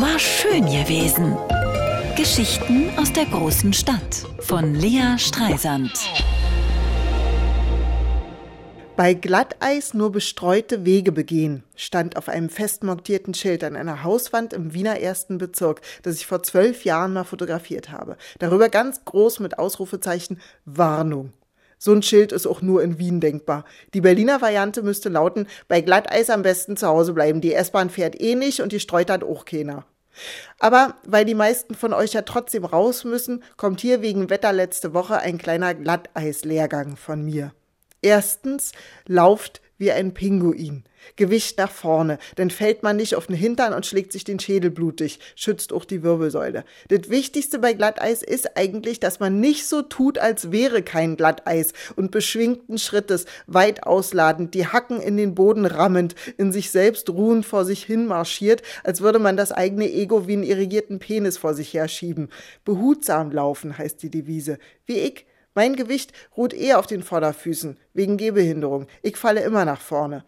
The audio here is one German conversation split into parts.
War schön gewesen. Geschichten aus der großen Stadt von Lea Streisand. Bei Glatteis nur bestreute Wege begehen, stand auf einem fest montierten Schild an einer Hauswand im Wiener ersten Bezirk, das ich vor zwölf Jahren mal fotografiert habe. Darüber ganz groß mit Ausrufezeichen Warnung. So ein Schild ist auch nur in Wien denkbar. Die Berliner Variante müsste lauten, bei Glatteis am besten zu Hause bleiben. Die S-Bahn fährt eh nicht und die streut hat auch keiner. Aber weil die meisten von euch ja trotzdem raus müssen, kommt hier wegen Wetter letzte Woche ein kleiner Glatteis-Lehrgang von mir. Erstens, lauft wie ein Pinguin. Gewicht nach vorne, dann fällt man nicht auf den Hintern und schlägt sich den Schädel blutig, schützt auch die Wirbelsäule. Das Wichtigste bei Glatteis ist eigentlich, dass man nicht so tut, als wäre kein Glatteis und beschwingten Schrittes, weit ausladend, die Hacken in den Boden rammend, in sich selbst ruhend vor sich hin marschiert, als würde man das eigene Ego wie einen irrigierten Penis vor sich herschieben. Behutsam laufen heißt die Devise. Wie ich mein Gewicht ruht eher auf den Vorderfüßen, wegen Gehbehinderung. Ich falle immer nach vorne.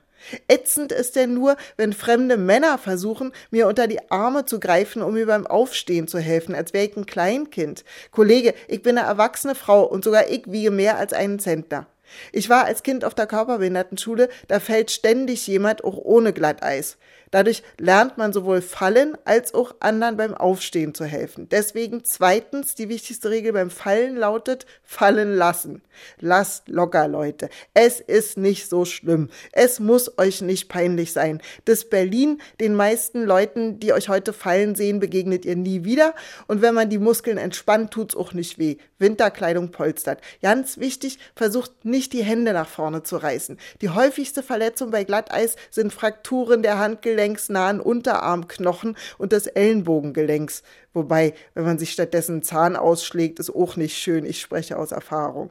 Ätzend ist denn nur, wenn fremde Männer versuchen, mir unter die Arme zu greifen, um mir beim Aufstehen zu helfen, als wäre ich ein Kleinkind. Kollege, ich bin eine erwachsene Frau und sogar ich wiege mehr als einen Zentner. Ich war als Kind auf der Körperbehindertenschule, da fällt ständig jemand auch ohne Glatteis. Dadurch lernt man sowohl fallen als auch anderen beim Aufstehen zu helfen. Deswegen zweitens die wichtigste Regel beim Fallen lautet fallen lassen. Lasst locker, Leute. Es ist nicht so schlimm. Es muss euch nicht peinlich sein. Das Berlin, den meisten Leuten, die euch heute fallen sehen, begegnet ihr nie wieder. Und wenn man die Muskeln entspannt, tut's auch nicht weh. Winterkleidung polstert. Ganz wichtig, versucht nicht die Hände nach vorne zu reißen. Die häufigste Verletzung bei Glatteis sind Frakturen der Handgelenke handgelenksnahen Unterarmknochen und des Ellenbogengelenks. Wobei, wenn man sich stattdessen einen Zahn ausschlägt, ist auch nicht schön. Ich spreche aus Erfahrung.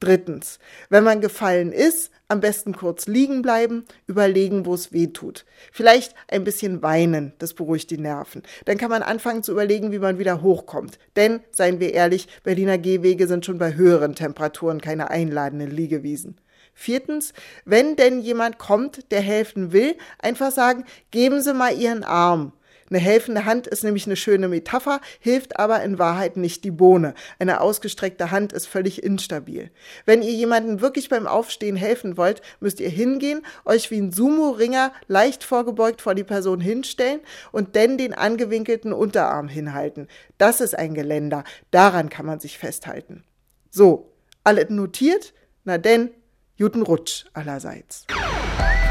Drittens, wenn man gefallen ist, am besten kurz liegen bleiben, überlegen, wo es weh tut. Vielleicht ein bisschen weinen, das beruhigt die Nerven. Dann kann man anfangen zu überlegen, wie man wieder hochkommt. Denn, seien wir ehrlich, Berliner Gehwege sind schon bei höheren Temperaturen keine einladenden Liegewiesen. Viertens, wenn denn jemand kommt, der helfen will, einfach sagen, geben Sie mal Ihren Arm. Eine helfende Hand ist nämlich eine schöne Metapher, hilft aber in Wahrheit nicht die Bohne. Eine ausgestreckte Hand ist völlig instabil. Wenn ihr jemanden wirklich beim Aufstehen helfen wollt, müsst ihr hingehen, euch wie ein Sumo-Ringer leicht vorgebeugt vor die Person hinstellen und dann den angewinkelten Unterarm hinhalten. Das ist ein Geländer. Daran kann man sich festhalten. So, alle notiert? Na denn, Guten Rutsch allerseits.